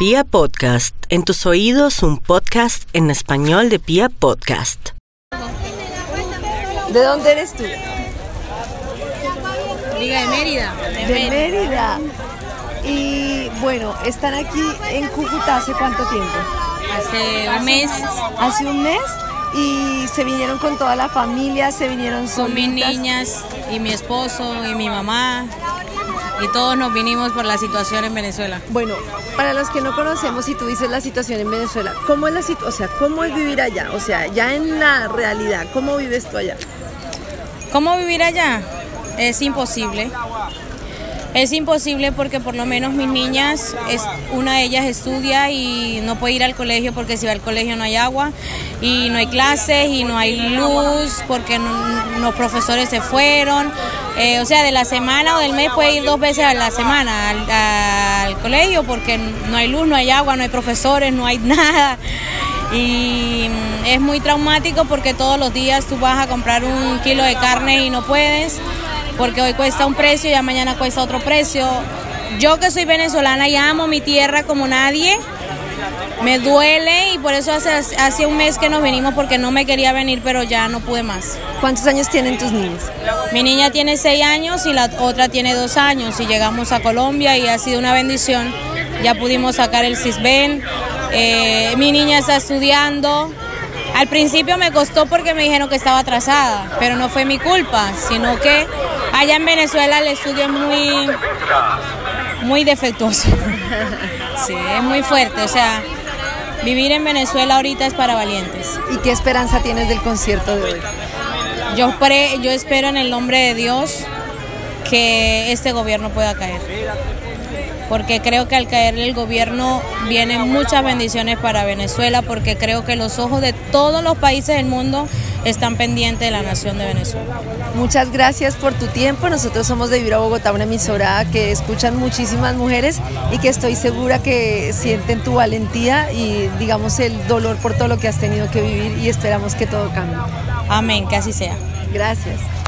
Pia Podcast, en tus oídos un podcast en español de Pia Podcast. ¿De dónde eres tú? Liga de Mérida. De Mérida. Y bueno, están aquí en Cúcuta hace cuánto tiempo? Hace un mes Hace un mes y se vinieron con toda la familia, se vinieron con mis solitas. niñas y mi esposo y mi mamá. Y todos nos vinimos por la situación en Venezuela. Bueno, para los que no conocemos y tú dices la situación en Venezuela, ¿cómo es la o sea, cómo es vivir allá? O sea, ya en la realidad, ¿cómo vives tú allá? ¿Cómo vivir allá? Es imposible. Es imposible porque por lo menos mis niñas, es, una de ellas estudia y no puede ir al colegio porque si va al colegio no hay agua y no hay clases y no hay luz porque los profesores se fueron. Eh, o sea, de la semana o del mes puede ir dos veces a la semana al, al colegio porque no hay luz, no hay agua, no hay profesores, no hay nada. Y es muy traumático porque todos los días tú vas a comprar un kilo de carne y no puedes, porque hoy cuesta un precio y ya mañana cuesta otro precio. Yo que soy venezolana y amo mi tierra como nadie, me duele y por eso hace, hace un mes que nos vinimos porque no me quería venir, pero ya no pude más. ¿Cuántos años tienen tus niños? Mi niña tiene seis años y la otra tiene dos años y llegamos a Colombia y ha sido una bendición. Ya pudimos sacar el CISBEN. Eh, mi niña está estudiando. Al principio me costó porque me dijeron que estaba atrasada, pero no fue mi culpa, sino que allá en Venezuela el estudio es muy, muy defectuoso. Sí, es muy fuerte. O sea, vivir en Venezuela ahorita es para valientes. ¿Y qué esperanza tienes del concierto de hoy? Yo, pre- yo espero en el nombre de Dios que este gobierno pueda caer. Porque creo que al caer el gobierno vienen muchas bendiciones para Venezuela, porque creo que los ojos de todos los países del mundo están pendientes de la nación de Venezuela. Muchas gracias por tu tiempo. Nosotros somos de Vibra Bogotá, una emisora que escuchan muchísimas mujeres y que estoy segura que sienten tu valentía y digamos el dolor por todo lo que has tenido que vivir y esperamos que todo cambie. Amén, que así sea. Gracias.